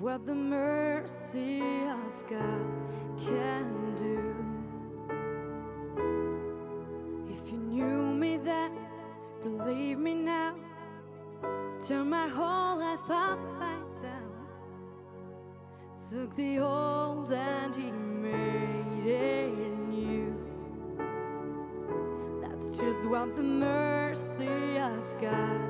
what the mercy of God can do. If you knew me then, believe me now. Turn my whole life upside down. Took the old and he made it new. That's just what the mercy of God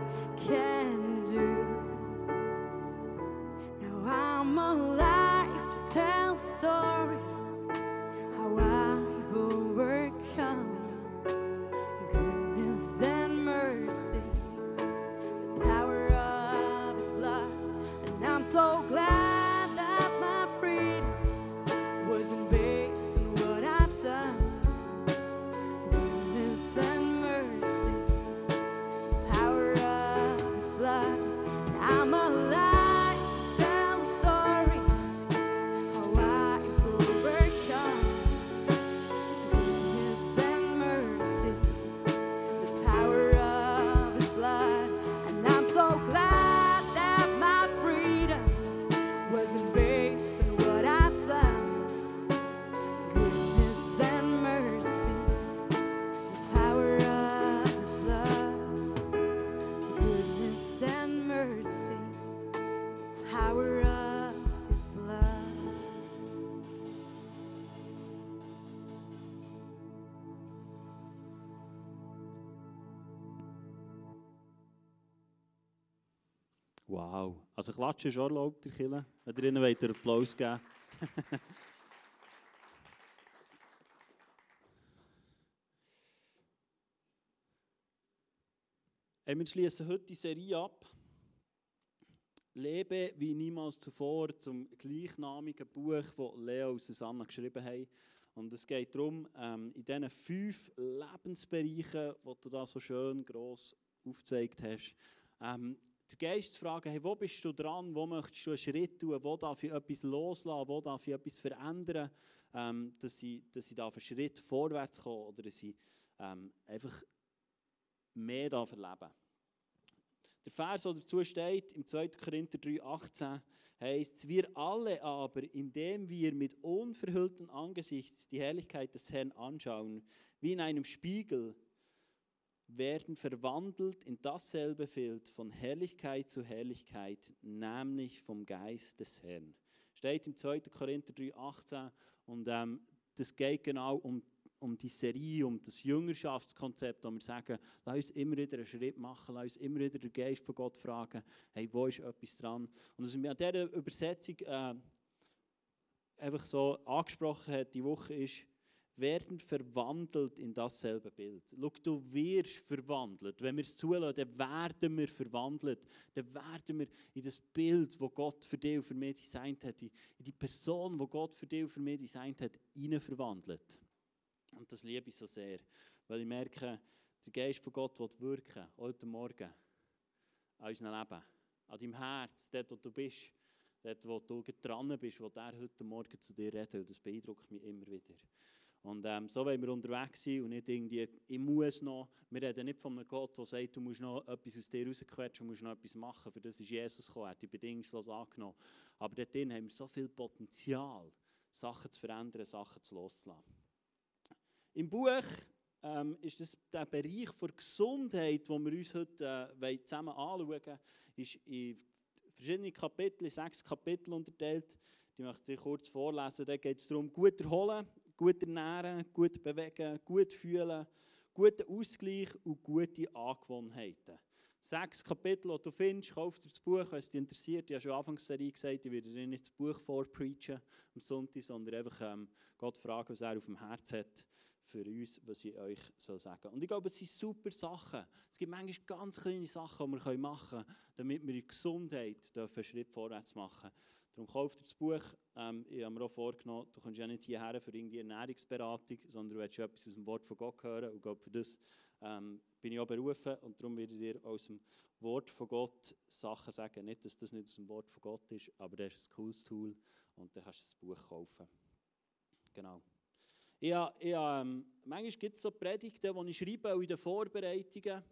Also klatschen ist auch erlaubt, der Kille. Wenn ihr ihnen wollt, Applaus geben wir schließen heute die Serie ab. Lebe wie niemals zuvor zum gleichnamigen Buch, das Leo und Susanna geschrieben haben. Und es geht darum, ähm, in diesen fünf Lebensbereichen, die du da so schön gross aufgezeigt hast, ähm, den Geist zu fragen, hey, wo bist du dran, wo möchtest du einen Schritt tun, wo darf ich etwas loslassen, wo darf ich etwas verändern, ähm, dass ich, dass ich da einen Schritt vorwärts komme oder dass ich ähm, einfach mehr darf erleben Der Vers, der dazu steht, im 2. Korinther 3,18, heißt wir alle aber, indem wir mit unverhülltem Angesicht die Herrlichkeit des Herrn anschauen, wie in einem Spiegel, werden verwandelt in dasselbe Bild von Herrlichkeit zu Herrlichkeit, nämlich vom Geist des Herrn. Steht im 2. Korinther 3,18 und ähm, das geht genau um, um die Serie, um das Jüngerschaftskonzept, wo wir sagen, lass uns immer wieder einen Schritt machen, lass uns immer wieder den Geist von Gott fragen, hey, wo ist etwas dran? Und was mir an dieser Übersetzung äh, einfach so angesprochen hat, die Woche ist, werden verwandelt in dasselbe Bild. Schau, du wirst verwandelt. Wenn wir es zulassen, dann werden wir verwandelt. Dann werden wir in das Bild, das Gott für dich und für mich designt hat, in die Person, die Gott für dich und für mich designt hat, hinein verwandelt. Und das liebe ich so sehr, weil ich merke, der Geist von Gott will wirken, heute Morgen, an unserem Leben, an deinem Herz, dort, wo du bist, dort, wo du dran bist, wo der heute Morgen zu dir redet. Das beeindruckt mich immer wieder. Und ähm, so wollen wir unterwegs sein und nicht irgendwie, ich muss noch, wir reden nicht von einem Gott, der sagt, du musst noch etwas aus dir rausquetschen, du musst noch etwas machen, für das ist Jesus gekommen, er hat die bedingungslos angenommen. Aber dort drin haben wir so viel Potenzial, Sachen zu verändern, Sachen zu loslassen. Im Buch ähm, ist das der Bereich der Gesundheit, den wir uns heute äh, zusammen anschauen ist in verschiedene Kapitel, in sechs Kapitel unterteilt. Die möchte ich kurz vorlesen. Da geht es darum, gut erholen, gut ernähren, gut bewegen, gut fühlen, guten Ausgleich und gute Angewohnheiten. Sechs Kapitel, die du findest, kauf dir das Buch, wenn es dich interessiert. Ich habe schon Anfangs der Serie gesagt, ich werde dir nicht das Buch vorpreachen am Sonntag, sondern einfach ähm, Gott fragen, was er auf dem Herz hat für uns, was ich euch soll sagen soll. Und ich glaube, es sind super Sachen. Es gibt manchmal ganz kleine Sachen, die wir machen können, damit wir in Gesundheit einen Schritt vorwärts machen Darum kauft ihr das Buch. Ähm, ich habe mir auch vorgenommen, du kommst ja nicht hierher für irgendwie Ernährungsberatung, sondern du willst etwas aus dem Wort von Gott hören. Und glaube, für das ähm, bin ich auch berufen und darum werde ich dir aus dem Wort von Gott Sachen sagen. Nicht, dass das nicht aus dem Wort von Gott ist, aber das ist ein cooles Tool und dann kannst du das Buch kaufen. Genau. Ich, ich, ähm, manchmal gibt es so Predigten, die ich schreibe, auch in den Vorbereitungen.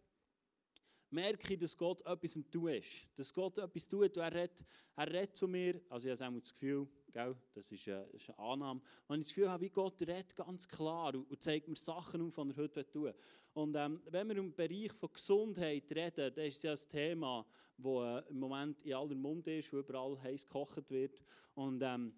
Merke ich, dass Gott etwas im Tun ist. Dass Gott etwas tut er redet, er zu mir. Also ich habe das Gefühl, gell, das ist eine, das ist Annahme. Wenn ich das Gefühl habe, wie Gott redet ganz klar und, und zeigt mir Sachen auf, die er heute tun will. Und ähm, wenn wir im Bereich von Gesundheit reden, dann ist ja ein Thema, das äh, im Moment in aller Munde ist, wo überall heiß gekocht wird. Und ähm,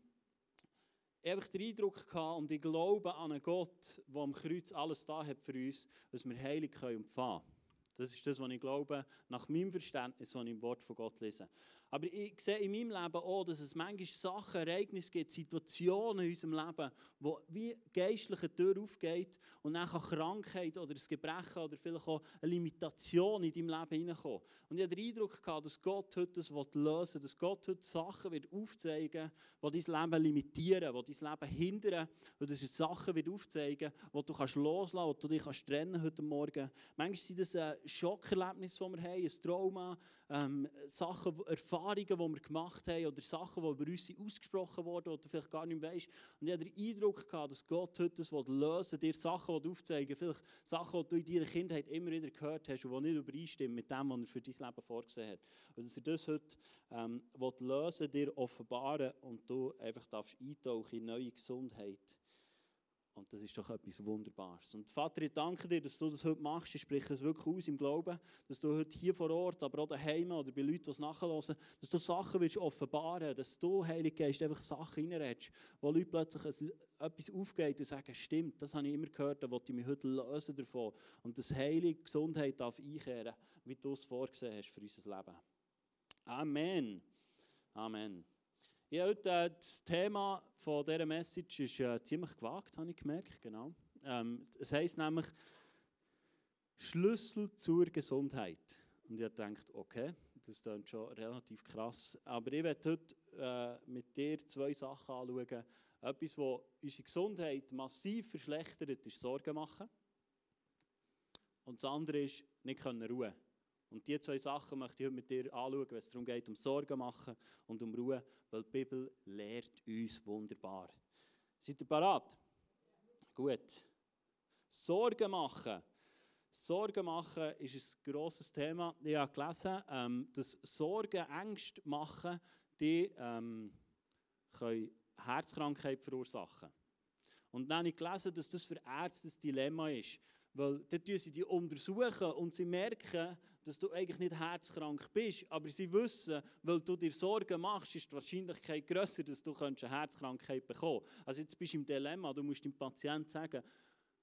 habe den Eindruck gehabt und ich glaube an einen Gott, der am Kreuz alles da hat für uns, dass wir heilig können empfangen können. Das ist das, was ich glaube, nach meinem Verständnis, was ich im Wort von Gott lese. Aber ich sehe in meinem Leben auch, dass es manchmal Sachen, Ereignisse gibt, Situationen in unserem Leben, wo wie geistliche Tür aufgeht und dann kann Krankheit oder ein Gebrechen oder vielleicht auch eine Limitation in deinem Leben hineinkommen. Und ich habe den Eindruck gehabt, dass Gott heute das lösen will, dass Gott heute Sachen wird aufzeigen wird, die dein Leben limitieren, die dein Leben hindern, und dass er Sachen wird aufzeigen die du kannst loslassen kannst, die du dich kannst trennen heute Morgen. Manchmal sind das ein Schockerlebnis, das wir haben, ein Trauma, ähm, Sachen, Erfahrungen, die wir gemacht haben oder Sachen, die über uns ausgesprochen wurden, die du vielleicht gar nicht weißt. Und ich hatte den Eindruck, gehabt, dass Gott heute das lösen dir Sachen aufzeigen vielleicht Sachen, die du in deiner Kindheit immer wieder gehört hast und die nicht übereinstimmen mit dem, was er für dein Leben vorgesehen hat. Und dass er das heute ähm, lösen dir offenbaren und du einfach darfst eintauchen in neue Gesundheit und das ist doch etwas Wunderbares. Und Vater, ich danke dir, dass du das heute machst. Ich spreche es wirklich aus im Glauben, dass du heute hier vor Ort, aber auch daheim oder bei Leuten, die es nachhören, dass du Sachen willst offenbaren dass du, Heilige Geist, einfach Sachen reinredest, wo Leute plötzlich etwas aufgeht und sagen, stimmt, das habe ich immer gehört, da wollte ich mich heute lösen davon. Und dass heilige Gesundheit darf einkehren, wie du es vorgesehen hast für unser Leben. Amen. Amen. Ja, heute, äh, das Thema von dieser Message ist äh, ziemlich gewagt, habe ich gemerkt. Genau. Ähm, es heisst nämlich Schlüssel zur Gesundheit. Und ich gedacht, okay, das klingt schon relativ krass. Aber ich werde heute äh, mit dir zwei Sachen anschauen. Etwas, das unsere Gesundheit massiv verschlechtert, ist Sorgen machen. Und das andere ist, nicht ruhen können. Und diese zwei Sachen möchte ich heute mit dir anschauen, wenn es darum geht, um Sorgen machen und um Ruhe, weil die Bibel lehrt uns wunderbar. Seid ihr parat? Gut. Sorgen machen. Sorgen machen ist ein grosses Thema. Ich habe gelesen, ähm, dass Sorgen, Ängste machen, die ähm, können Herzkrankheit verursachen. Und dann habe ich gelesen, dass das für Ärzte ein Dilemma ist. Weil dann untersuchen sie die untersuchen und sie merken, dass du eigentlich nicht herzkrank bist, aber sie wissen, weil du dir Sorgen machst, ist die Wahrscheinlichkeit grösser, dass du eine Herzkrankheit bekommen kannst. Also jetzt bist du im Dilemma, du musst dem Patienten sagen,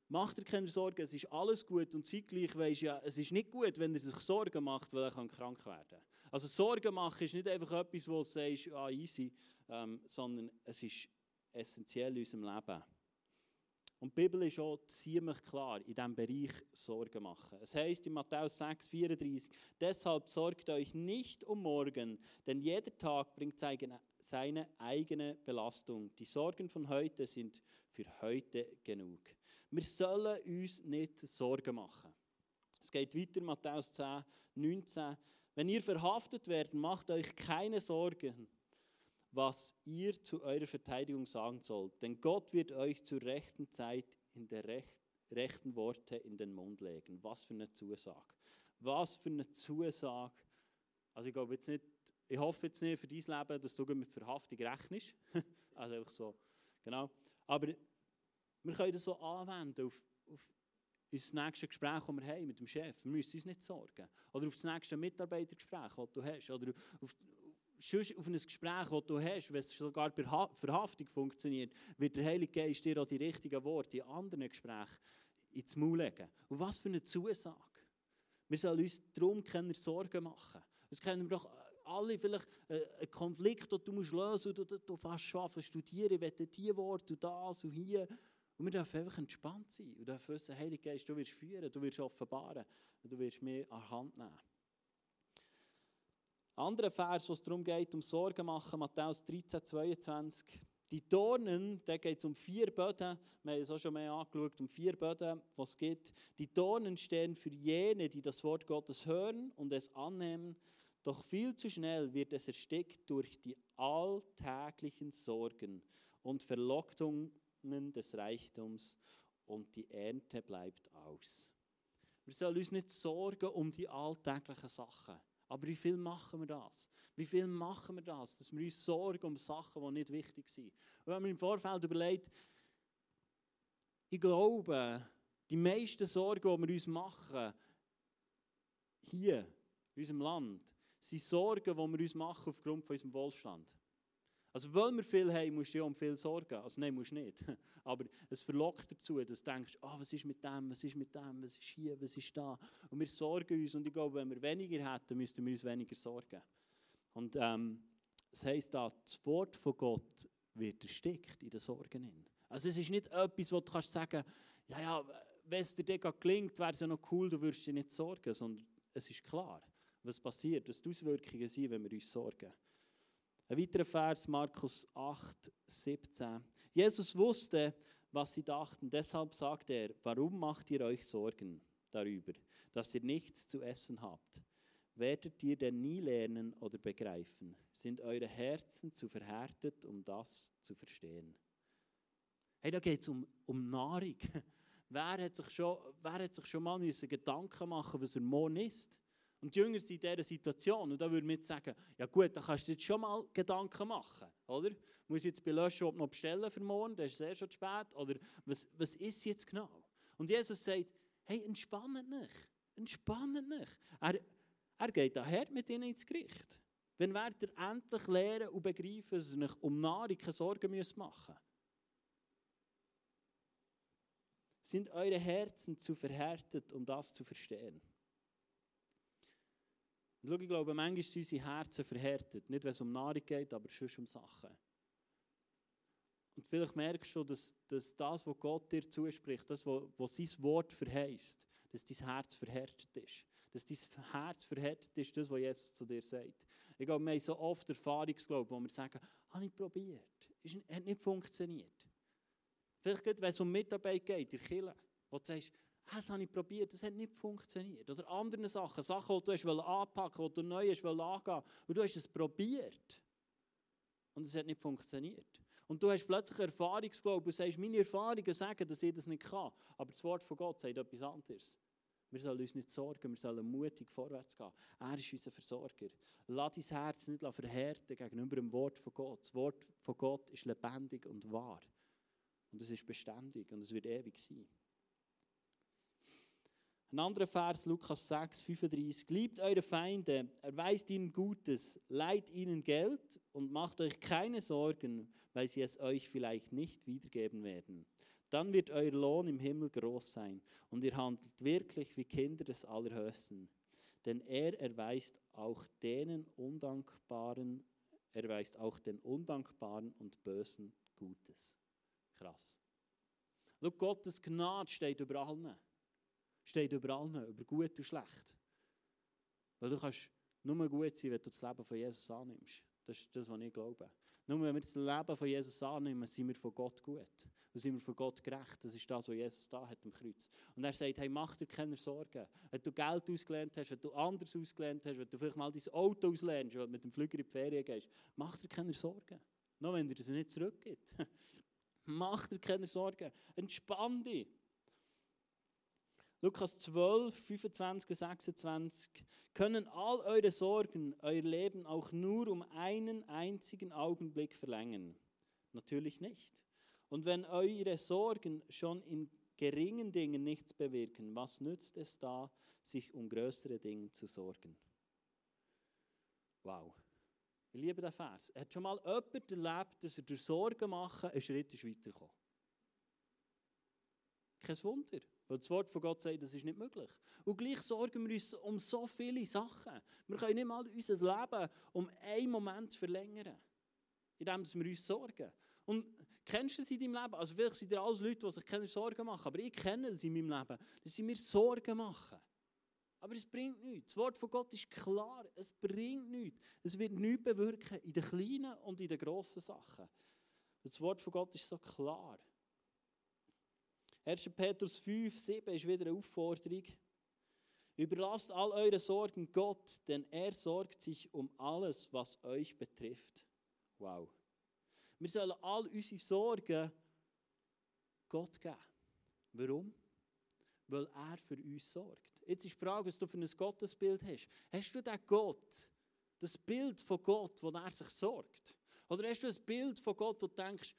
mach dir keine Sorgen, es ist alles gut und zeitgleich weisst ja, es ist nicht gut, wenn er sich Sorgen macht, weil er krank werden kann. Also Sorgen machen ist nicht einfach etwas, wo du sagst, ah, easy, ähm, sondern es ist essentiell in unserem Leben. Und die Bibel ist auch ziemlich klar in diesem Bereich Sorgen machen. Es heißt in Matthäus 6, 34, deshalb sorgt euch nicht um morgen, denn jeder Tag bringt seine eigene Belastung. Die Sorgen von heute sind für heute genug. Wir sollen uns nicht Sorgen machen. Es geht weiter, Matthäus 10, 19. Wenn ihr verhaftet werdet, macht euch keine Sorgen was ihr zu eurer Verteidigung sagen sollt. Denn Gott wird euch zur rechten Zeit in der Rech rechten Worte in den Mund legen. Was für eine Zusage. Was für eine Zusage. Also ich glaube jetzt nicht, ich hoffe jetzt nicht für dein Leben, dass du mit Verhaftung rechnest. also einfach so, genau. Aber wir können das so anwenden auf, auf unser nächstes Gespräch, das wir haben mit dem Chef. Wir müssen uns nicht sorgen. Oder auf das nächste Mitarbeitergespräch, das du hast. Oder auf, sonst auf ein Gespräch, das du hast, wenn es sogar bei Verhaftung funktioniert, wird der Heilige Geist dir auch die richtigen Worte in anderen Gesprächen ins Maul legen. Und was für eine Zusage. Wir sollen uns darum keine Sorgen machen. Es kennen wir doch alle vielleicht äh, einen Konflikt, den du musst lösen musst, du, du fast schaffen, studieren, will diese Worte und das und hier. Und wir dürfen einfach entspannt sein und dürfen wissen, Heilige Geist, du wirst führen, du wirst offenbaren du wirst mir an die Hand nehmen. Anderer Vers, wo es darum geht, um Sorgen machen, Matthäus 13, 22. Die Dornen, da geht es um vier Böden, wir haben es auch schon mehr angeschaut, um vier Böden, was es gibt. Die Dornen stehen für jene, die das Wort Gottes hören und es annehmen, doch viel zu schnell wird es erstickt durch die alltäglichen Sorgen und Verlockungen des Reichtums und die Ernte bleibt aus. Wir sollen uns nicht sorgen um die alltäglichen Sachen. Aber wie viel machen wir das? Wie viel machen wir das, dass wir uns sorgen um Sachen, die nicht wichtig sind? Und wenn man im Vorfeld überlegt, ich glaube, die meisten Sorgen, die wir uns machen, hier, in unserem Land, sind Sorgen, die wir uns machen aufgrund von unserem Wohlstand. Also, weil wir viel haben, musst du ja um viel sorgen. Also, nein, musst du nicht. Aber es verlockt dazu, dass du denkst, oh, was ist mit dem, was ist mit dem, was ist hier, was ist da. Und wir sorgen uns. Und ich glaube, wenn wir weniger hätten, müssten wir uns weniger sorgen. Und ähm, das heisst da, das Wort von Gott wird erstickt in den Sorgen. Also, es ist nicht etwas, wo du kannst sagen, ja, ja, wenn es dir dann gelingt, wäre es ja noch cool, du würdest dich nicht sorgen, sondern es ist klar, was passiert, was die Auswirkungen sind, wenn wir uns sorgen. Ein weiterer Vers, Markus 8, 17. Jesus wusste, was sie dachten, deshalb sagte er, warum macht ihr euch Sorgen darüber, dass ihr nichts zu essen habt? Werdet ihr denn nie lernen oder begreifen? Sind eure Herzen zu verhärtet, um das zu verstehen? Hey, da geht es um, um Nahrung. Wer hat sich schon, wer hat sich schon mal Gedanken machen was er morgen isst? Und die Jünger sind in dieser Situation. Und da würde man jetzt sagen, ja gut, da kannst du jetzt schon mal Gedanken machen, oder? Muss ich jetzt bei Löschen noch bestellen für morgen, dann ist es eh schon spät. Oder was, was ist jetzt genau? Und Jesus sagt, hey, entspannt nicht, entspannt nicht. Er, er geht daher mit ihnen ins Gericht. Wenn werdet ihr endlich lernen und begreifen, dass ihr euch um Nahrung keine Sorgen machen müsst. Sind eure Herzen zu verhärtet, um das zu verstehen? Und schau, ich glaube, manchmal sind unsere Herzen verhärtet. Nicht, wenn es um Nahrung geht, aber schon um Sachen. Und vielleicht merkst du, dass, dass das, was Gott dir zuspricht, das, was, sein Wort verheißt, dass dein Herz verhärtet ist. Dass dein Herz verhärtet ist, das, was Jesus zu dir sagt. Ich glaube, wir haben so oft Erfahrungsglaube, wo wir sagen, habe ich probiert, es hat nicht funktioniert. Vielleicht, wenn es um Mitarbeit geht, in der Kirche, wo du sagst, das habe ich probiert, das hat nicht funktioniert. Oder andere Sachen, Sachen, die du anpacken wolltest, die du neu hast angehen und du hast es probiert. Und es hat nicht funktioniert. Und du hast plötzlich Erfahrungsglaube und sagst, meine Erfahrungen sagen, dass ich das nicht kann. Aber das Wort von Gott sagt etwas anderes. Wir sollen uns nicht sorgen, wir sollen mutig vorwärts gehen. Er ist unser Versorger. Lass dein Herz nicht verhärten gegenüber dem Wort von Gott. Das Wort von Gott ist lebendig und wahr. Und es ist beständig und es wird ewig sein. Ein anderer Vers, Lukas 6, 35. Liebt eure Feinde, erweist ihnen Gutes, leiht ihnen Geld und macht euch keine Sorgen, weil sie es euch vielleicht nicht wiedergeben werden. Dann wird euer Lohn im Himmel groß sein und ihr handelt wirklich wie Kinder des Allerhöchsten. Denn er erweist auch denen Undankbaren, erweist auch den Undankbaren und Bösen Gutes. Krass. Schau, Gottes Gnade steht über allen steht über allen, über gut und schlecht. Weil du kannst nur gut sein, wenn du das Leben von Jesus annimmst. Das ist das, was ich glaube. Nur wenn wir das Leben von Jesus annehmen, sind wir von Gott gut. Dann sind wir von Gott gerecht. Das ist das, was Jesus da hat am Kreuz. Und er sagt, hey, mach dir keine Sorgen. Wenn du Geld ausgelernt hast, wenn du anders ausgelernt hast, wenn du vielleicht mal dein Auto auslernst, wenn du mit dem Flüger in die Ferien gehst, mach dir keine Sorgen. Nur wenn dir das nicht zurückgeht. mach dir keine Sorgen. Entspann dich. Lukas 12, 25 und 26. Können all eure Sorgen euer Leben auch nur um einen einzigen Augenblick verlängern? Natürlich nicht. Und wenn eure Sorgen schon in geringen Dingen nichts bewirken, was nützt es da, sich um größere Dinge zu sorgen? Wow. Ich liebe den Vers. Hat schon mal jemand erlebt, dass er durch Sorgen machen einen Schritt weiterkommt? Kein Wunder. Weil das Wort von Gott sagt, das ist nicht möglich. Und gleich sorgen wir uns um so viele Sachen. Wir können nicht mal unser Leben um einen Moment verlängern, indem wir uns sorgen. Und kennst du das in deinem Leben? Also vielleicht sind ihr alles Leute, die sich keine Sorgen machen, aber ich kenne das in meinem Leben, dass sie mir Sorgen machen. Aber es bringt nichts. Das Wort von Gott ist klar. Es bringt nichts. Es wird nichts bewirken in den kleinen und in den grossen Sachen. Das Wort von Gott ist so klar. 1. Petrus 5, 7 ist wieder eine Aufforderung. Überlasst all eure Sorgen Gott, denn er sorgt sich um alles, was euch betrifft. Wow. Wir sollen all unsere Sorgen Gott geben. Warum? weil er für uns sorgt. Jetzt ist die Frage, was du für ein Gottesbild hast. Hast du den Gott, das Bild von Gott, wo er sich sorgt? Oder hast du ein Bild von Gott, wo du denkst,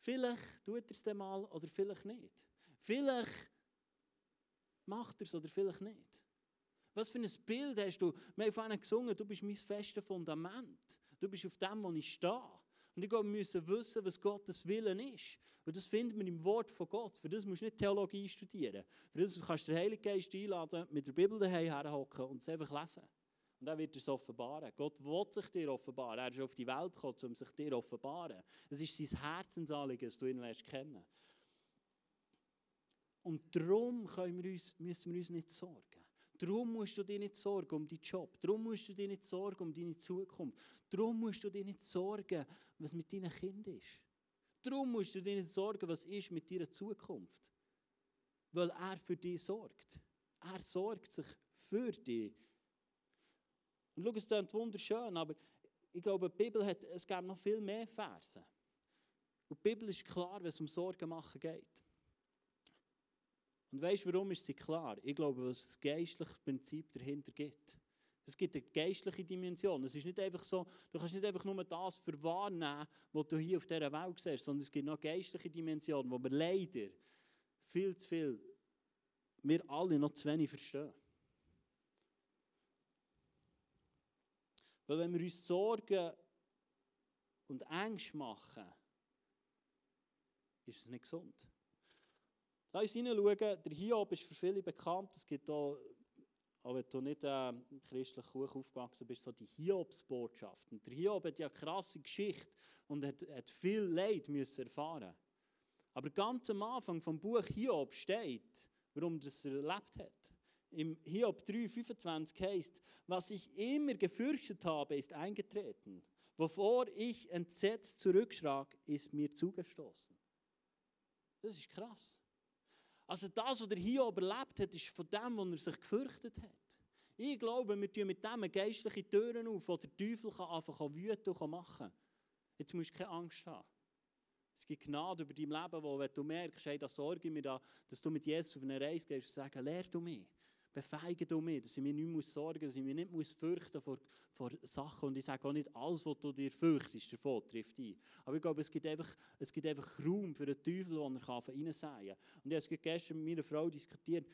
vielleicht tut er es dann mal oder vielleicht nicht. Vielleicht macht er es oder vielleicht nicht. Was für ein Bild hast du? Wir haben vorhin gesungen, du bist mein festes Fundament. Du bist auf dem, wo ich stehe. Und ich glaube, wir müssen wissen, was Gottes Willen ist. Und das finden wir im Wort von Gott. Für das musst du nicht Theologie studieren. Für das kannst du den Heiligen Geist einladen, mit der Bibel daheim herhocken und es einfach lesen. Und dann wird er es offenbaren. Gott will sich dir offenbaren. Er ist auf die Welt gekommen, um sich dir offenbaren. Es ist sein Herzensanliegen, dass du ihn lernst kennen. Und darum wir uns, müssen wir uns nicht sorgen. Darum musst du dir nicht sorgen um deinen Job. Darum musst du dir nicht sorgen um deine Zukunft. Darum musst du dir nicht sorgen, was mit deinem Kind ist. Darum musst du dir nicht sorgen, was ist mit deiner Zukunft. Weil er für dich sorgt. Er sorgt sich für dich. Und schau, es klingt wunderschön, aber ich glaube, die Bibel hat, es gibt noch viel mehr Verse. Und die Bibel ist klar, wenn es um Sorgen machen geht. Und weißt du, warum ist sie klar? Ich glaube, weil es ein geistliches Prinzip dahinter gibt. Es gibt eine geistliche Dimension. Es ist nicht einfach so, du kannst nicht einfach nur das verwahrnehmen, was du hier auf dieser Welt siehst, sondern es gibt noch geistliche Dimension, wo wir leider viel zu viel, wir alle noch zu wenig verstehen. Weil wenn wir uns Sorgen und Ängste machen, ist es nicht gesund. Lass uns hineinschauen, der Hiob ist für viele bekannt. Es gibt auch, auch wenn du nicht äh, christlich hoch aufgewachsen bist, so die Hiobsbotschaft. Und der Hiob hat ja eine krasse Geschichte und hat, hat viel Leid müssen erfahren. Aber ganz am Anfang vom Buch Hiob steht, warum das er erlebt hat. Im Hiob 3,25 heißt, was ich immer gefürchtet habe, ist eingetreten. Wovor ich entsetzt zurückschrak, ist mir zugestoßen. Das ist krass. Also das, was er hier überlebt hat, ist von dem, was er sich gefürchtet hat. Ich glaube, wir tun mit dem geistliche Türen auf, wo der Teufel einfach wüten und machen kann. Jetzt musst du keine Angst haben. Es gibt Gnade über dein Leben, wo wenn du merkst, hey, da sorge ich mir da, dass du mit Jesus auf eine Reise gehst und sagst, lehr du mich befeigen du mich, dass ich mir nicht muss sorgen muss, dass ich mich nicht muss fürchten vor, vor Sachen. Und ich sage auch nicht, alles, was du dir fürchtest, davon trifft ein. Aber ich glaube, es gibt einfach, es gibt einfach Raum für den Teufel, den er reinsäen kann. Und ich habe es gestern mit meiner Frau diskutiert.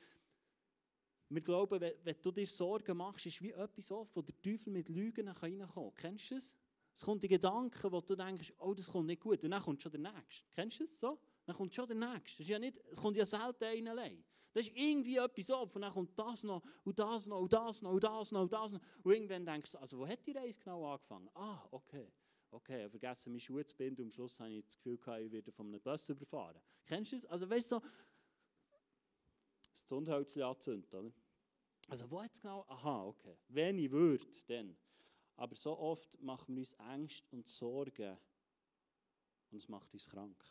Wir glauben, wenn, du dir Sorgen machst, ist wie etwas offen, wo der Teufel mit Lügen reinkommen kann. Kennst du das? Es kommt die Gedanken, wo du denkst, oh, das kommt nicht gut. Und dann kommt schon der Nächste. Kennst du das so? Dann kommt schon der Nächste. Ist ja kommt ja selten einer. Das ist irgendwie etwas ab. Und dann kommt das noch, und das noch, und das noch, und das noch, und das noch. Und irgendwann denkst du, also wo hat die Reise genau angefangen? Ah, okay. Okay, ich habe vergessen, meine Schuhe zu binden und am Schluss habe ich das Gefühl, ich werde von einem Bus überfahren. Kennst du das? Also weißt du, das Zündhölzchen anzündet, oder? Also wo jetzt genau? Aha, okay. Wenn ich würde, dann. Aber so oft machen wir uns Angst und Sorgen und es macht uns krank.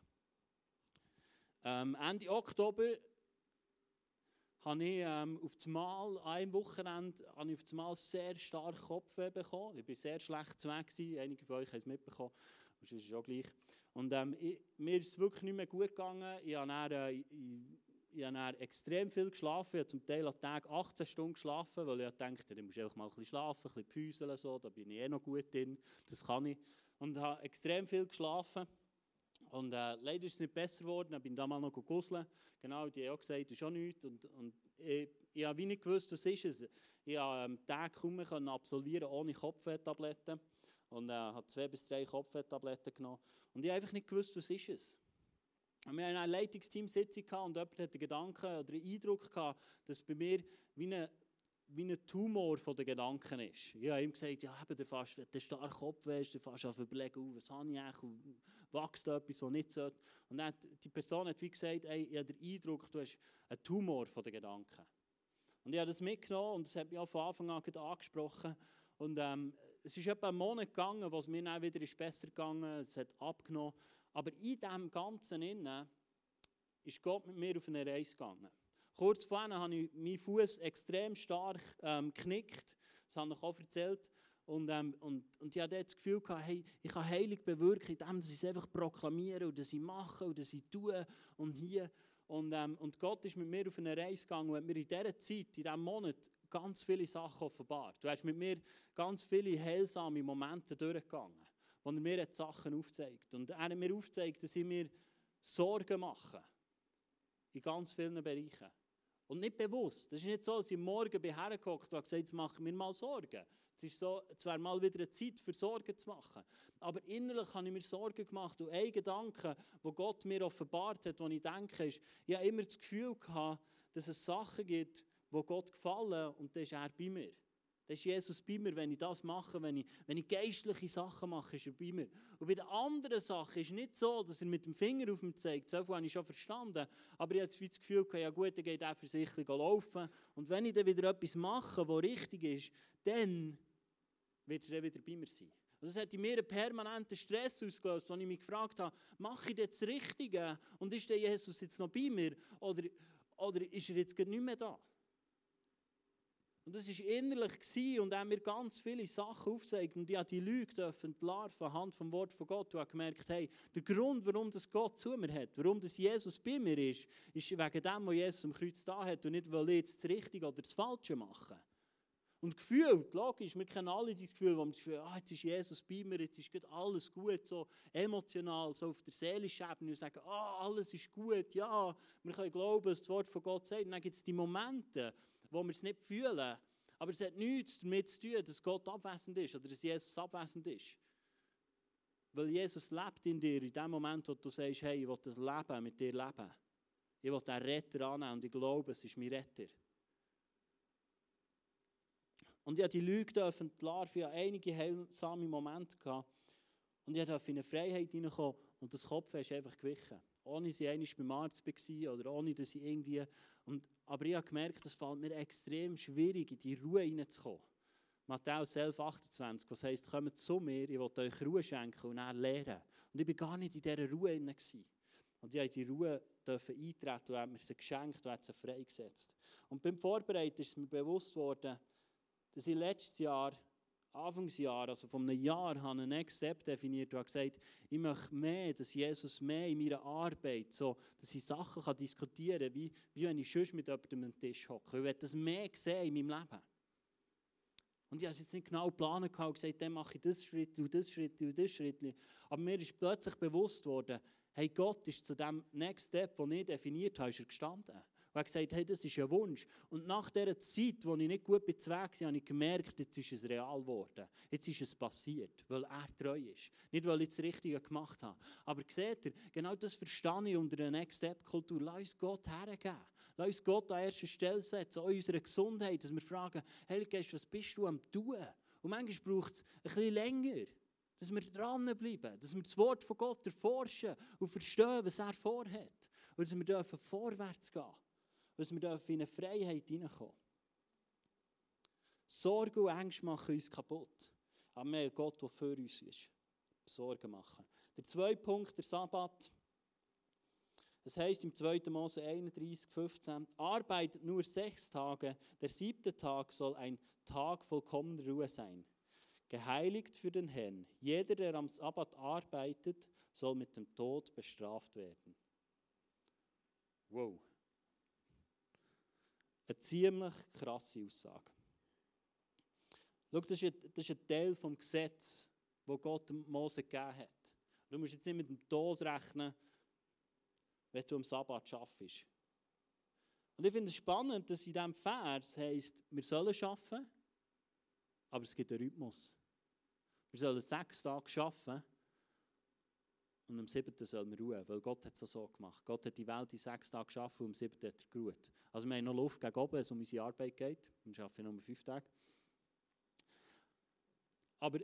Ähm, Ende Oktober habe ich ähm, auf das Mal, an einem Wochenende, habe ich auf das Mal sehr stark Kopfweh bekommen. Ich war sehr schlecht zu weg. Einige von euch haben es mitbekommen. Das ist auch gleich. Und ähm, ich, mir ist es wirklich nicht mehr gut gegangen. Ich habe dann, äh, ich, ich habe extrem viel geschlafen. Ich habe zum Teil am Tag 18 Stunden geschlafen, weil ich dachte, dann muss ich einfach mal ein bisschen schlafen, ein bisschen pfüseln, so, da bin ich eh noch gut drin. Das kann ich. Und habe extrem viel geschlafen. Und äh, leider ist es nicht besser geworden. Ich bin da mal noch gegusselt. Genau, die haben auch gesagt, das ist auch nichts. Und, und ich, ich habe nicht gewusst, was ist es. Ich habe ähm, Tag kaum absolvieren ohne Kopfwehtabletten. Und äh, habe zwei bis drei Kopfwehtabletten genommen. Und ich habe einfach nicht gewusst, was ist es. Und wir hatten eine Leitungsteam-Sitzung und jemand hatte den Gedanken oder den Eindruck gehabt, dass bei mir wie eine wie ein Tumor von den Gedanken ist. Ich habe ihm gesagt, ja, eben, der fast, wenn du stark Kopfweh hast, dann fast auf überlegen, oh, was habe ich eigentlich, wächst etwas, was nicht sollte. Und dann hat die Person hat wie gesagt, ey, ich habe den Eindruck, du hast einen Tumor von den Gedanken. Und ich habe das mitgenommen und das hat mich auch von Anfang an angesprochen. Und ähm, es ist etwa einen Monat gegangen, wo es mir dann wieder ist besser gegangen es hat abgenommen. Aber in diesem Ganzen innen ist Gott mit mir auf eine Reise gegangen. Kurz vorher habe ich meinen Fuß extrem stark ähm, geknickt. Das habe ich auch erzählt. Und, ähm, und, und ich hatte das Gefühl, gehabt, hey, ich kann Heilig bewirken, indem ich es einfach proklamiere dass ich mache dass ich tue und hier. Und, ähm, und Gott ist mit mir auf eine Reise gegangen und hat mir in dieser Zeit, in diesem Monat, ganz viele Sachen offenbart. Du hast mit mir ganz viele heilsame Momente durchgegangen, wo er mir Sachen aufzeigt. Und er hat mir aufgezeigt, dass ich mir Sorgen mache. In ganz vielen Bereichen. Und nicht bewusst. Das ist nicht so, dass ich morgen bin hergeguckt und gesagt, jetzt mache ich mir mal Sorgen. Es ist so, es wäre mal wieder eine Zeit für Sorgen zu machen. Aber innerlich habe ich mir Sorgen gemacht und ein Gedanke, wo Gott mir offenbart hat, wo ich denke, ist, ich habe immer das Gefühl gehabt, dass es Sachen gibt, wo Gott gefallen und das ist er bei mir. Das ist Jesus bei mir, wenn ich das mache, wenn ich, wenn ich geistliche Sachen mache, ist er bei mir. Und bei den anderen Sachen ist es nicht so, dass er mit dem Finger auf mich zeigt. So viel habe ich schon verstanden. Aber ich habe das Gefühl, gehabt, ja gut, dann geht er für sich laufen. Und wenn ich dann wieder etwas mache, was richtig ist, dann wird er dann wieder bei mir sein. Und das hat in mir einen permanenten Stress ausgelöst, als ich mich gefragt habe, mache ich das Richtige? Und ist der Jesus jetzt noch bei mir? Oder, oder ist er jetzt nicht mehr da? Und das war innerlich und er mir ganz viele Sachen aufgezeigt. Und ich habe die Lüge entlarven anhand vom Wort von Gott. Und habe gemerkt, hey, der Grund, warum das Gott zu mir hat, warum das Jesus bei mir ist, ist wegen dem, was Jesus am Kreuz da hat und nicht, weil ich jetzt das Richtige oder das Falsche mache. Und gefühlt, logisch, wir kennen alle das Gefühl, wo wir das Gefühl ah, jetzt ist Jesus bei mir, jetzt ist alles gut, so emotional, so auf der seelischen Ebene und sagen, ah, alles ist gut, ja, wir können glauben, dass das Wort von Gott sagt. Und dann gibt es die Momente, wo wir es nicht fühlen. Aber es hat nichts damit zu tun, dass Gott abwesend ist oder dass Jesus abwesend ist. Weil Jesus lebt in dir in dem Moment, wo du sagst, hey, ich will das Leben mit dir leben. Ich will den Retter annehmen und ich glaube, es ist mein Retter. Und durfte die Lüge entlarven, ich hatte einige heilsame Momente. Gehabt. Und ich durfte in eine Freiheit hineinkommen und das Kopf ist einfach gewichen ohne dass ich einmal beim Arzt war oder ohne dass ich irgendwie... Und, aber ich habe gemerkt, es fällt mir extrem schwierig, in die Ruhe hineinzukommen. Matthäus 11, 28, was heisst, kommt zu mir, ich will euch Ruhe schenken und dann lehren. Und ich war gar nicht in dieser Ruhe hinein. Und ich durfte die Ruhe eintreten und hat mir sie geschenkt und sie freigesetzt. Und beim Vorbereiten ist mir bewusst geworden, dass ich letztes Jahr Anfangsjahr, also von einem Jahr, habe einen Next Step definiert und habe gesagt, ich möchte mehr, dass Jesus mehr in meiner Arbeit, so, dass ich Sachen kann diskutieren kann, wie, wie wenn ich sonst mit jemandem am Tisch hocke. Ich will das mehr sehen in meinem Leben. Und ich habe jetzt nicht genau planen und gesagt, dann mache ich das Schritt und das Schritt und das Schritt. Aber mir ist plötzlich bewusst worden, hey, Gott ist zu dem Next Step, den ich definiert habe, ist er gestanden. Und er hat gesagt, hey, das ist ein Wunsch. Und nach dieser Zeit, wo ich nicht gut bin, war, habe ich gemerkt, jetzt ist es real geworden. Jetzt ist es passiert, weil er treu ist. Nicht, weil ich das Richtige gemacht habe. Aber seht ihr, genau das verstehe ich unter der Next-Step-Kultur. Lass uns Gott hergeben. Lass uns Gott an erster Stelle setzen, auch unserer Gesundheit, dass wir fragen, Heilige Geist, was bist du am tun? Und manchmal braucht es ein bisschen länger. Dass wir dranbleiben, dass wir das Wort von Gott erforschen und verstehen, was er vorhat. Und dass wir dürfen vorwärts gehen dass wir in eine Freiheit hineinkommen. Sorge und Ängste machen uns kaputt. Aber wir haben Gott, der für uns ist. Sorgen machen. Der zweite Punkt, der Sabbat. Es heißt im 2. Mose 31, 15, arbeitet nur sechs Tage, der siebte Tag soll ein Tag vollkommener Ruhe sein. Geheiligt für den Herrn. Jeder, der am Sabbat arbeitet, soll mit dem Tod bestraft werden. Wow. Eine ziemlich krasse Aussage. Schau, das ist, ein, Teil vom Gesetz, das Gott Mose gegeben hat. Du musst jetzt nicht mit dem Tod rechnen, wenn du am Sabbat arbeitest. Und ich finde es spannend, dass in diesem Vers heisst, wir sollen arbeiten, aber es gibt einen Rhythmus. Wir sollen sechs Tage arbeiten und am siebten sollen wir ruhen, weil Gott hat es so gemacht. Gott hat die Welt in sechs Tagen geschaffen und am siebten hat er geruht. Also wir haben noch Luft gegen oben, wenn es um unsere Arbeit geht. Wir arbeiten nur fünf Tage. Aber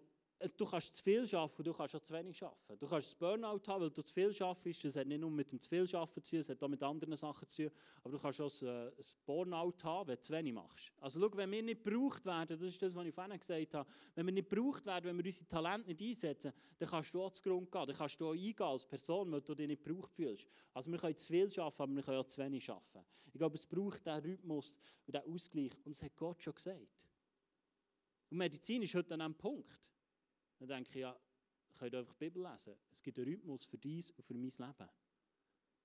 du kannst zu viel arbeiten, du kannst auch zu wenig arbeiten. Du kannst das Burnout haben, weil du zu viel arbeitest. Das hat nicht nur mit dem zu viel arbeiten zu tun, es hat auch mit anderen Sachen zu tun. Aber du kannst auch ein, ein Burnout haben, wenn du zu wenig machst. Also schau, wenn wir nicht gebraucht werden, das ist das, was ich vorhin gesagt habe, wenn wir nicht gebraucht werden, wenn wir unsere Talente nicht einsetzen, dann kannst du auch zu Grund gehen. Dann kannst du auch eingehen als Person, weil du dich nicht gebraucht fühlst. Also wir können zu viel arbeiten, aber wir können auch zu wenig arbeiten. Ich glaube, es braucht diesen Rhythmus und diesen Ausgleich. Und das hat Gott schon gesagt. Und Medizin ist heute an einem Punkt. Dann denke ich, ja, könnt einfach die Bibel lesen. Es gibt einen Rhythmus für dies und für mein Leben.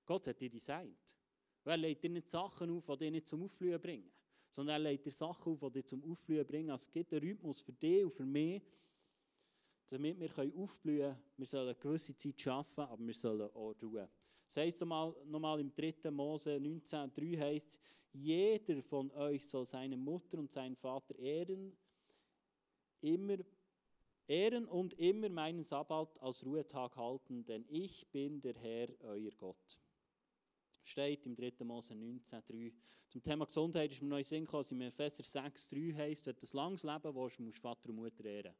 Gott hat dich designt. Und er legt dir nicht Sachen auf, die dich nicht zum Aufblühen bringen, sondern er legt dir Sachen auf, die dich zum Aufblühen bringen. Also es gibt einen Rhythmus für dich und für mich, damit wir aufblühen können. Wir sollen eine gewisse Zeit arbeiten, aber wir sollen auch ruhen. Das heisst nochmal, nochmal im 3. Mose 19,3 heißt jeder von euch soll seine Mutter und seinen Vater ehren, immer ehren und immer meinen Sabbat als Ruhetag halten, denn ich bin der Herr, euer Gott. Steht im 3. Mose 19,3. Zum Thema Gesundheit ist mir neu Sinn gekommen, in Epheser 6,3 heisst, wenn du ein langes Leben willst, musst du Vater und Mutter ehren.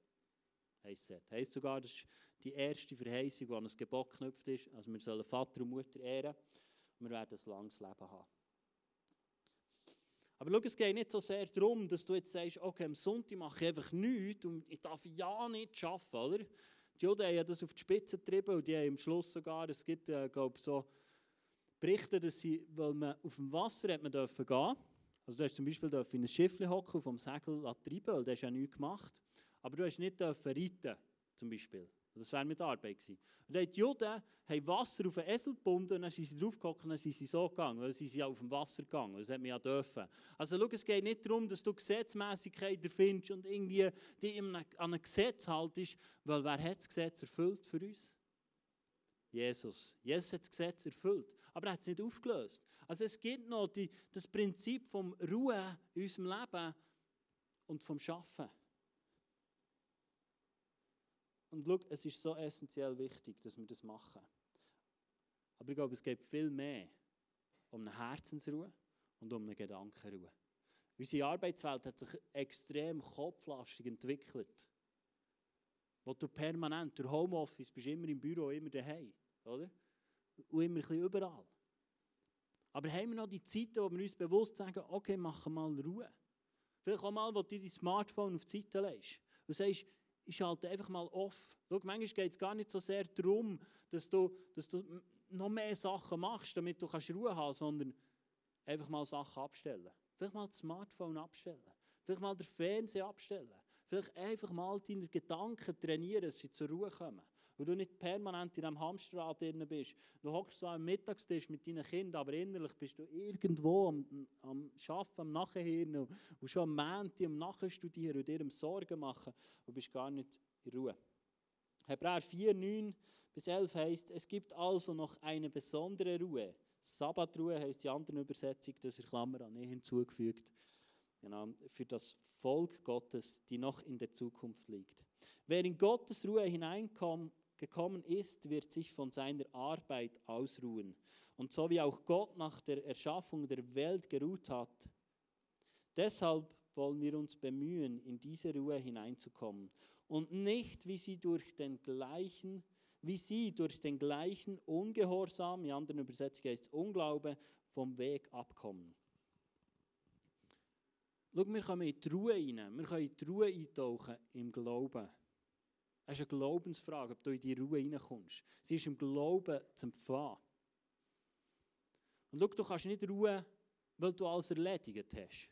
Heisst es. Sogar, das ist die erste Verheißung, die an ein Gebot geknüpft ist. Also wir sollen Vater und Mutter ehren und wir werden ein langes Leben haben. Aber schau, es geht nicht so sehr darum, dass du jetzt sagst, okay, am Sonntag mache ich einfach nichts und ich darf ja nicht arbeiten, oder? Die Juden haben das auf die Spitze getrieben und die haben am Schluss sogar, es gibt, äh, glaube so Berichte, dass sie, weil man auf dem Wasser hat man dürfen gehen, also du hast zum Beispiel in ein Schiff hocken, vom Segel treiben, weil das ist ja nichts gemacht, aber du hast nicht dürfen reiten, zum Beispiel. Das wäre mit Arbeit gewesen. Und die Juden haben Wasser auf den Esel gebunden und dann sind sie draufgekommen und dann sind sie so gegangen, weil sie sind ja auf dem Wasser gegangen. Das hat man ja dürfen. Also schau, es geht nicht darum, dass du Gesetzmäßigkeiten findest und irgendwie dich an ein Gesetz haltest, weil wer hat das Gesetz erfüllt für uns? Jesus. Jesus hat das Gesetz erfüllt, aber er hat es nicht aufgelöst. Also es gibt noch die, das Prinzip vom Ruhe in unserem Leben und vom Schaffen. Und schau, es ist so essentiell wichtig, dass wir das machen. Aber ich glaube, es geht viel mehr um eine Herzensruhe und um eine Gedankenruhe. Unsere Arbeitswelt hat sich extrem kopflastig entwickelt. Wo du permanent durch Homeoffice bist, immer im Büro, immer daheim, oder? Und immer ein bisschen überall. Aber haben wir noch die Zeiten, wo wir uns bewusst sagen, okay, machen mal Ruhe. Vielleicht auch mal, wo du dein Smartphone auf die Seite legst und sagst, ich schalte einfach mal off. Schau, manchmal geht es gar nicht so sehr darum, dass du, dass du noch mehr Sachen machst, damit du kannst Ruhe haben sondern einfach mal Sachen abstellen. Vielleicht mal das Smartphone abstellen. Vielleicht mal den Fernseher abstellen. Vielleicht einfach mal deine Gedanken trainieren, dass sie zur Ruhe kommen wo du nicht permanent in einem Hamsterrad drin bist. Du hockst zwar am Mittagstisch mit deinen Kindern, aber innerlich bist du irgendwo am, am Arbeiten, am Nachhirn und schon am Montag am Nachstudieren und dir Sorgen machen und bist gar nicht in Ruhe. Hebräer 4, 9 bis 11 heißt, es gibt also noch eine besondere Ruhe. Sabbatruhe heißt die andere Übersetzung, das ist Klammer an eh hinzugefügt. Genau, für das Volk Gottes, die noch in der Zukunft liegt. Wer in Gottes Ruhe hineinkommt, gekommen ist, wird sich von seiner Arbeit ausruhen. Und so wie auch Gott nach der Erschaffung der Welt geruht hat, deshalb wollen wir uns bemühen, in diese Ruhe hineinzukommen und nicht wie sie durch den gleichen wie sie durch den gleichen Ungehorsam, in anderen Übersetzungen heißt es Unglaube, vom Weg abkommen. Schau, wir kommen in die Ruhe rein, wir können in die Ruhe eintauchen im Glauben. Es ist eine Glaubensfrage, ob du in die Ruhe reinkommst. Sie ist im Glauben zu empfangen. Und schau, du kannst nicht ruhen, weil du alles erledigt hast.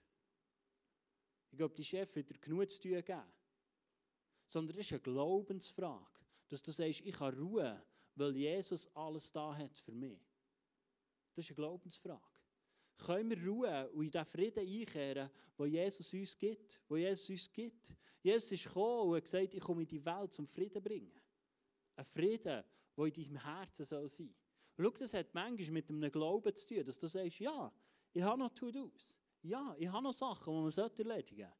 Ich glaube, die Chef wird dir genug zu tun geben. Sondern es ist eine Glaubensfrage, dass du sagst, ich kann ruhen, weil Jesus alles da hat für mich. Das ist eine Glaubensfrage können wir ruhen und in den Frieden einkehren, den Jesus uns gibt. Wo Jesus uns gibt. Jesus ist gekommen und hat gesagt, ich komme in die Welt zum Frieden bringen. Ein Frieden, der in deinem Herzen soll sein soll. schau, das hat manchmal mit einem Glauben zu tun, dass du sagst, ja, ich habe noch To-Dos. Ja, ich habe noch Sachen, die man erledigen sollte.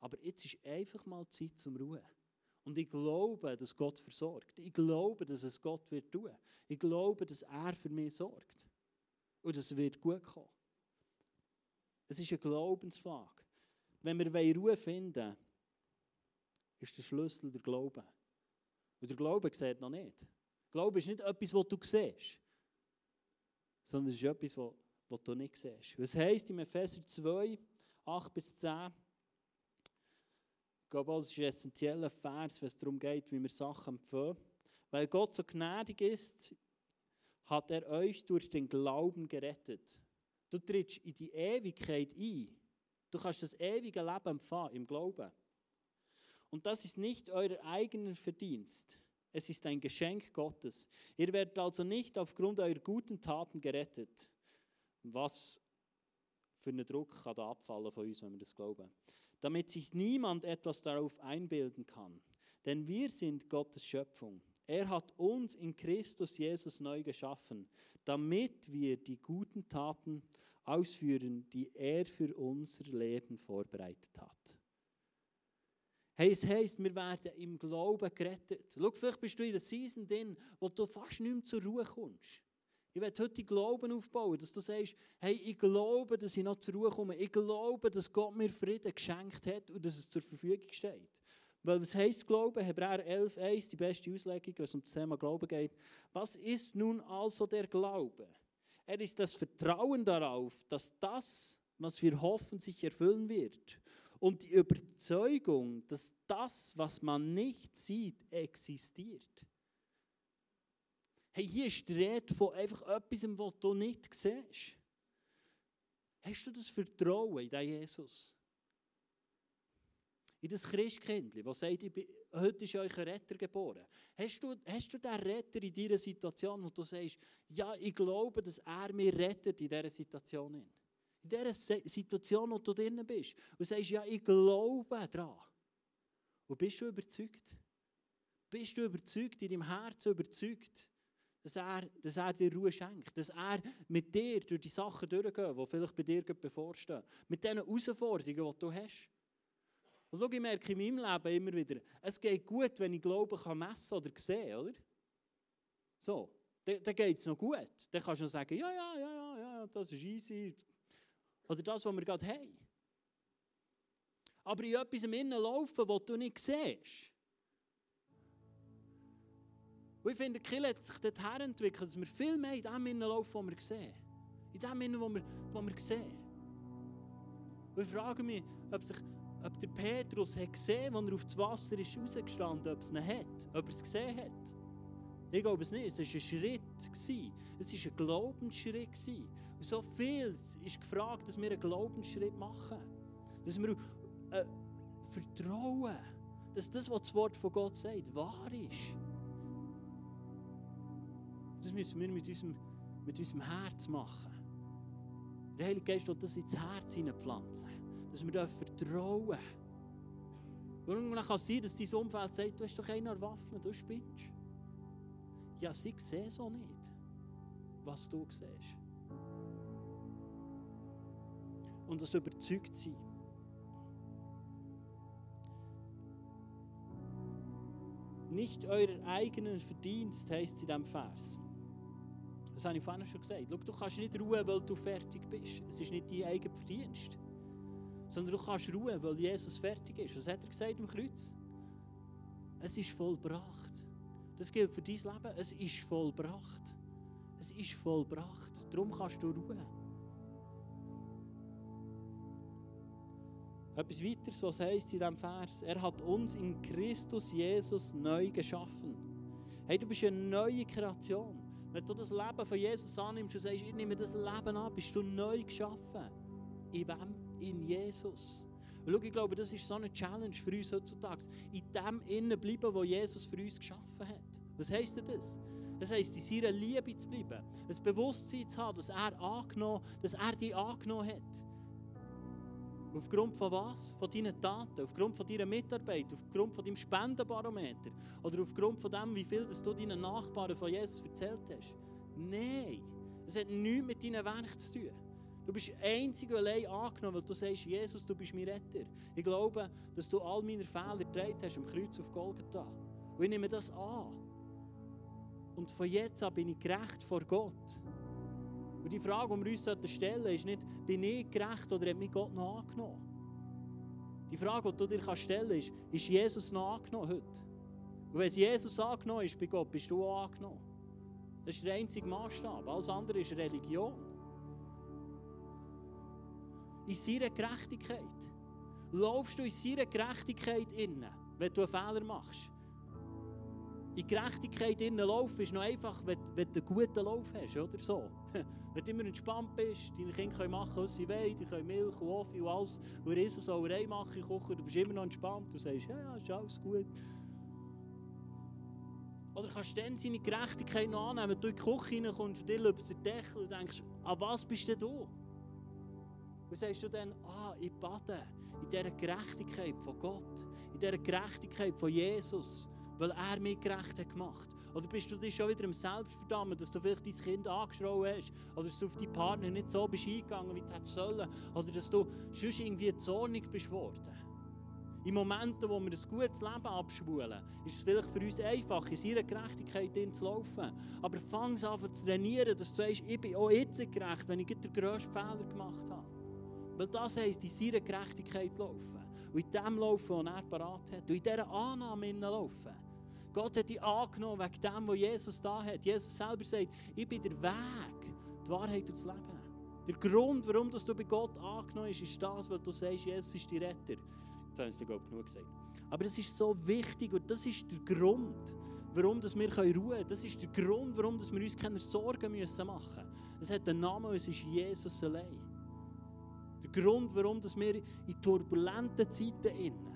Aber jetzt ist einfach mal Zeit zum Ruhen. Und ich glaube, dass Gott versorgt. Ich glaube, dass es Gott wird tun. Ich glaube, dass er für mich sorgt. Und es wird gut kommen. Es ist eine Glaubensfrage. Wenn wir Ruhe finden ist der Schlüssel der Glaube. Und der Glaube sieht noch nicht. Glaube ist nicht etwas, was du siehst, sondern es ist etwas, was, was du nicht siehst. Was heisst im Epheser 2, 8 bis 10, ich glaube, das ist ein essentieller Vers, wenn es darum geht, wie wir Sachen empfehlen. Weil Gott so gnädig ist, hat er euch durch den Glauben gerettet. Du trittst in die Ewigkeit ein. Du kannst das ewige Leben empfangen im Glauben. Und das ist nicht euer eigener Verdienst. Es ist ein Geschenk Gottes. Ihr werdet also nicht aufgrund eurer guten Taten gerettet. Was für einen Druck kann da abfallen von uns, wenn wir das glauben. Damit sich niemand etwas darauf einbilden kann. Denn wir sind Gottes Schöpfung. Er hat uns in Christus Jesus neu geschaffen, damit wir die guten Taten ausführen, die er für unser Leben vorbereitet hat. Hey, es heisst, wir werden im Glauben gerettet. Schau, vielleicht bist du in einer Season drin, wo du fast nicht mehr zur Ruhe kommst. Ich werde heute Glauben aufbauen, dass du sagst, hey, ich glaube, dass ich noch zur Ruhe komme. Ich glaube, dass Gott mir Frieden geschenkt hat und dass es zur Verfügung steht. Weil was heisst Glauben? Hebräer 11, 1, die beste Auslegung, wenn es um das Thema Glauben geht. Was ist nun also der Glaube? Er ist das Vertrauen darauf, dass das, was wir hoffen, sich erfüllen wird. Und die Überzeugung, dass das, was man nicht sieht, existiert. Hey, hier ist die Rede von einfach etwas, was du nicht siehst. Hast du das Vertrauen in den Jesus? In das Christkindli, das sagt, heute ist euch ein Retter geboren. Hast du, hast du den Retter in dieser Situation, wo du sagst, ja, ich glaube, dass er mich rettet in dieser Situation? In dieser Situation, wo du drin bist. Und sagst, ja, ich glaube daran. Und bist du überzeugt? Bist du überzeugt, in deinem Herzen überzeugt, dass er, dass er dir Ruhe schenkt, dass er mit dir durch die Sachen durchgeht, die vielleicht bei dir bevorstehen, mit diesen Herausforderungen, die du hast. Und schau, ich merke in meinem Leben immer wieder, es geht gut, wenn ich Glauben kann messen oder sehen, oder? So, dann, dann geht es noch gut. Dann kannst du noch sagen, ja, ja, ja, ja, ja, das ist easy. Oder das, was wir gerade haben. Aber in etwas im Innen laufen, was du nicht siehst. Und ich finde, Kiel hat sich dorthin entwickelt, dass wir viel mehr in dem Innen laufen, was wir sehen. In dem Innen, was wir, was wir sehen. Und ich frage mich, ob sich ob der Petrus hat gesehen, als er auf das Wasser ist rausgestanden ob es ihn hat, ob er es gesehen hat. Ich glaube es nicht. Es war ein Schritt. Es war ein Glaubensschritt. Und so viel ist gefragt, dass wir einen Glaubensschritt machen. Dass wir äh, vertrauen, dass das, was das Wort von Gott sagt, wahr ist. Das müssen wir mit unserem, mit unserem Herz machen. Der Heilige Geist will das ins Herz hineinpflanzen dass wir vertrauen dürfen. Und kann es sein, dass dein Umfeld sagt, du hast doch eine Waffe, du spinnst. Ja, sie sehen so nicht, was du siehst. Und das überzeugt sie. Nicht euer eigenen Verdienst heisst es in diesem Vers. Das habe ich vorhin schon gesagt. Schau, du kannst nicht ruhen, weil du fertig bist. Es ist nicht dein eigener Verdienst sondern du kannst ruhen, weil Jesus fertig ist. Was hat er gesagt am Kreuz? Es ist vollbracht. Das gilt für dein Leben. Es ist vollbracht. Es ist vollbracht. Darum kannst du ruhen. Etwas weiteres, was heißt in diesem Vers, er hat uns in Christus Jesus neu geschaffen. Hey, du bist eine neue Kreation. Wenn du das Leben von Jesus annimmst und sagst, ich nehme das Leben an, bist du neu geschaffen. In wem? In Jesus. Und schau, ich glaube, das ist so eine Challenge für uns heutzutage. In dem innen bleiben, wo Jesus für uns geschaffen hat. Was heisst das? Das heisst, in seiner Liebe zu bleiben. Ein Bewusstsein zu haben, dass er, angenommen, dass er dich angenommen hat. Aufgrund von was? Von deinen Taten, aufgrund von deiner Mitarbeit, aufgrund von deinem Spendenbarometer oder aufgrund von dem, wie viel das du deinen Nachbarn von Jesus erzählt hast. Nein, es hat nichts mit deinen Werken zu tun. Du bist einzig und allein angenommen, weil du sagst, Jesus, du bist mein Retter. Ich glaube, dass du all meine Fehler getragen hast am Kreuz auf Golgatha. Und ich nehme das an. Und von jetzt an bin ich gerecht vor Gott. Und die Frage, die wir uns stellen sollten, ist nicht, bin ich gerecht oder hat mich Gott noch angenommen? Die Frage, die du dir stellen kannst, ist, ist Jesus noch angenommen heute? Und wenn Jesus angenommen ist bei Gott, bist du auch angenommen. Das ist der einzige Maßstab. Alles andere ist Religion in seiner Gerechtigkeit? Laufst du in seiner Gerechtigkeit innen, wenn du einen Fehler machst? In Gerechtigkeit innen laufen ist noch einfach, wenn, du einen guten Lauf hast, oder so? Wenn du immer entspannt bist, deine Kinder können machen, was sie wollen, die können Milch und Offi und alles und Riesensauerei machen, kochen, du bist immer noch entspannt, du sagst, ja, ja, ist alles gut. Oder kannst du dann seine Gerechtigkeit noch annehmen, wenn du in die Küche reinkommst und dir löpst den Deckel und denkst, an was bist du denn da? Und sagst du dann, ah, ich bade in dieser Gerechtigkeit von Gott, in dieser Gerechtigkeit von Jesus, weil er mich gerecht hat gemacht. Oder bist du dich schon wieder im Selbstverdammen, dass du vielleicht dein Kind angeschrien hast, oder dass du auf deinen Partner nicht so bist eingegangen, wie du hättest sollen, oder dass du sonst irgendwie zornig bist worden. In Momenten, wo wir ein gutes Leben abschwulen, ist es vielleicht für uns einfach, in seiner Gerechtigkeit zu laufen. Aber fang an zu trainieren, dass du sagst, ich bin auch jetzt gerecht, wenn ich den grössten Fehler gemacht habe. Weil das heisst, in seiner Gerechtigkeit laufen. Und in dem laufen, was er parat hat. Und in dieser Annahme laufen. Gott hat dich angenommen wegen dem, was Jesus da hat. Jesus selber sagt, ich bin der Weg, die Wahrheit und das Leben. Der Grund, warum du bei Gott angenommen bist, ist das, weil du sagst, Jesus ist die Retter. Jetzt haben sie glaube genug gesagt. Aber es ist so wichtig und das ist der Grund, warum wir ruhen können. Das ist der Grund, warum wir uns keine Sorgen machen müssen. Es hat einen Namen es ist Jesus allein. Grund, warum wir in turbulenten Zeiten innen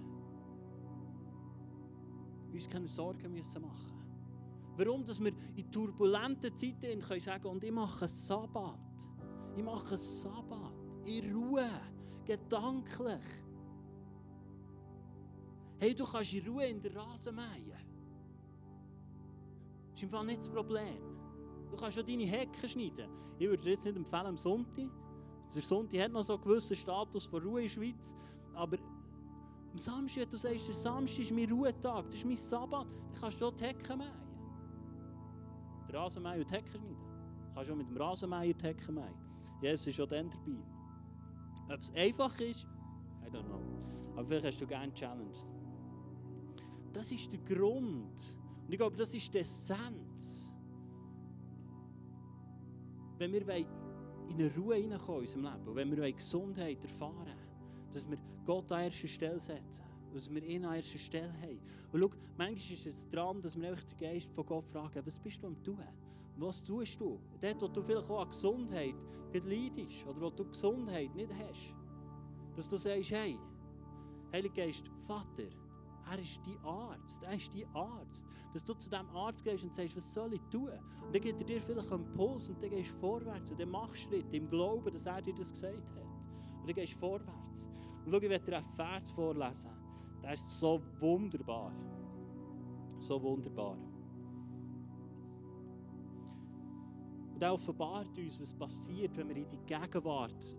uns keine Sorgen müssen machen Warum dass wir in turbulenten Zeiten können sagen und ich mache Sabbat. Ich mache Sabbat. In Ruhe. Gedanklich. Hey, du kannst in Ruhe in der Rasen mähen. Das ist im Fall nicht das Problem. Du kannst auch deine Hecken schneiden. Ich würde dir jetzt nicht empfehlen am Sonntag. Der Sonntag hat noch so einen gewissen Status von Ruhe in der Schweiz. Aber am Samstag, du sagst, der Samstag ist mein Ruhetag, das ist mein Sabbat, dann kannst du auch die Hecken mähen. Der Rasenmäher und die Hecken schneiden. Du kannst auch mit dem Rasenmäher die Hecken mähen. Jesus ist auch dann dabei. Ob es einfach ist, I don't know. Aber vielleicht hast du gerne Challenges. Das ist der Grund. Und ich glaube, das ist die Essenz. Wenn wir in eine Ruhe hineinkommen in unserem Leben, wenn wir Gesundheit erfahren dass wir Gott an erster Stelle setzen, dass wir ihn an erster Stelle haben. Und schau, manchmal ist es dran, dass wir einfach den Geist von Gott fragen, was bist du am tun? Was tust du? Dort, wo du vielleicht auch an Gesundheit leidest oder wo du Gesundheit nicht hast, dass du sagst, hey, Heiliger Geist, Vater, er ist dein Arzt. Er ist dein Arzt. Dass du zu diesem Arzt gehst und sagst, was soll ich tun? Und dann gibt er dir vielleicht einen Puls und dann gehst du vorwärts und dann machst du Schritte im Glauben, dass er dir das gesagt hat. Und dann gehst du vorwärts. Und schau, ich werde dir einen Vers vorlesen. Der ist so wunderbar. So wunderbar. Und er offenbart uns, was passiert, wenn wir in die Gegenwart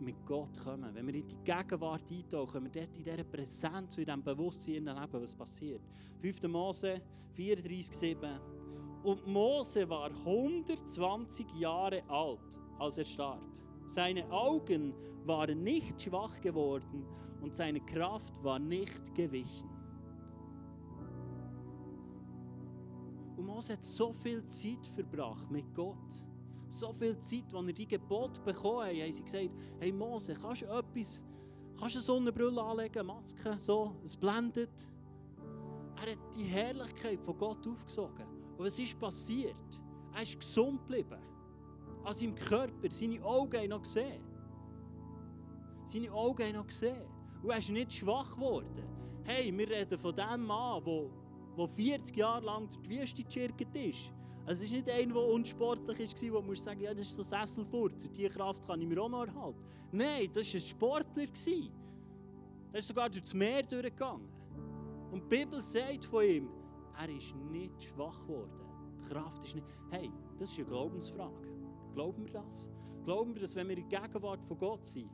mit Gott kommen, wenn wir in die Gegenwart eintauchen, wenn wir dort in dieser Präsenz, in diesem Bewusstsein leben, was passiert. 5. Mose 34, 7. Und Mose war 120 Jahre alt, als er starb. Seine Augen waren nicht schwach geworden und seine Kraft war nicht gewichen. Und Mose hat so viel Zeit verbracht mit Gott so viel Zeit, als er die Gebote bekommen hat, haben sie gesagt, hey Mose, kannst du etwas, kannst du eine Sonnenbrille anlegen, Maske, so, es blendet. Er hat die Herrlichkeit von Gott aufgesogen. Und was ist passiert? Er ist gesund geblieben. An seinem Körper, seine Augen haben noch gesehen. Seine Augen haben noch gesehen. Und er ist nicht schwach geworden. Hey, wir reden von dem Mann, der 40 Jahre lang durch die Wüste geschirrt ist. Es ist nicht einer, der unsportlich war, wo man sagen ja, das ist so Sesselfurzer, diese Kraft kann ich mir auch noch erhalten. Nein, das war ein Sportler. Er ist sogar durch das Meer durchgegangen. Und die Bibel sagt von ihm, er ist nicht schwach geworden. Die Kraft ist nicht... Hey, das ist eine Glaubensfrage. Glauben wir das? Glauben wir, dass wenn wir in der Gegenwart von Gott sind,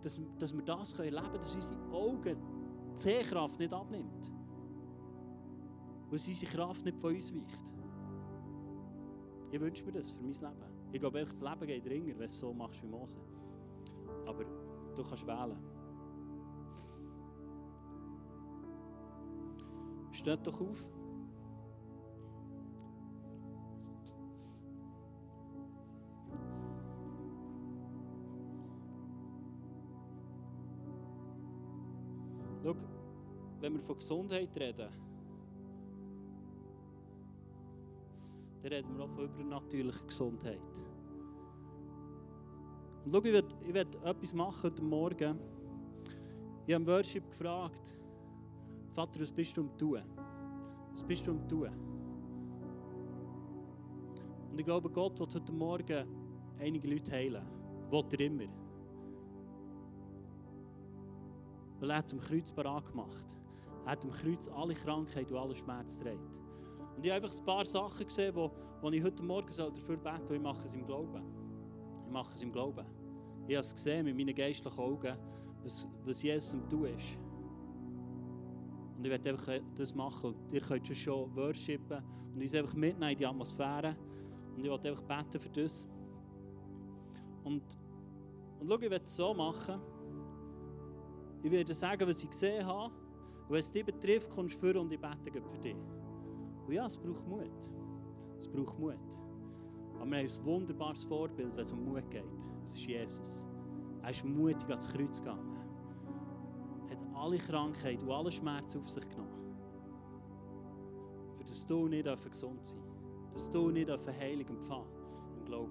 dass, dass wir das erleben können, dass unsere Augen die Sehkraft nicht abnimmt? Und dass unsere Kraft nicht von uns weicht? Ich wünsche mir das für mein Leben. Ich glaube, das Leben geht ringer, wenn du es so machst wie Mose. Aber du kannst wählen. Steht doch auf. Schau, wenn wir von Gesundheit reden, dann reden wir auch von übernatürlicher Gesundheit. Und schau, ich werde ich werd etwas machen heute Morgen. Ich habe im Worship gefragt, Vater, was bist du am Tun? Was bist du am Tun? Und ich glaube, Gott wird heute Morgen einige Leute heilen. Will er immer. Weil er hat zum Kreuz parat gemacht. Er hat am Kreuz alle Krankheit und alle Schmerz trägt. Und ich habe einfach ein paar Sachen gesehen, wo, wo ich heute Morgen dafür beten soll, ich mache es im Glauben. Ich mache es im Glauben. Ich habe es gesehen mit meinen geistlichen Augen, was, was Jesus am Tun ist. Und ich werde einfach das machen. Und ihr könnt schon worshipen und uns einfach mitnehmen in die Atmosphäre. Und ich werde einfach beten für das. Und, und schau, ich werde es so machen. Ich werde sagen, was ich gesehen habe. Und wenn es dich betrifft, kommst du vor und ich bete für dich. Und ja, es braucht Mut. Es braucht Mut. Aber wir haben ein wunderbares Vorbild, wenn es um Mut geht. Es ist Jesus. Er ist mutig ans Kreuz gegangen. Er hat alle Krankheit und alle Schmerzen auf sich genommen. Für das du nicht gesund sein Dass du nicht Heilung empfangen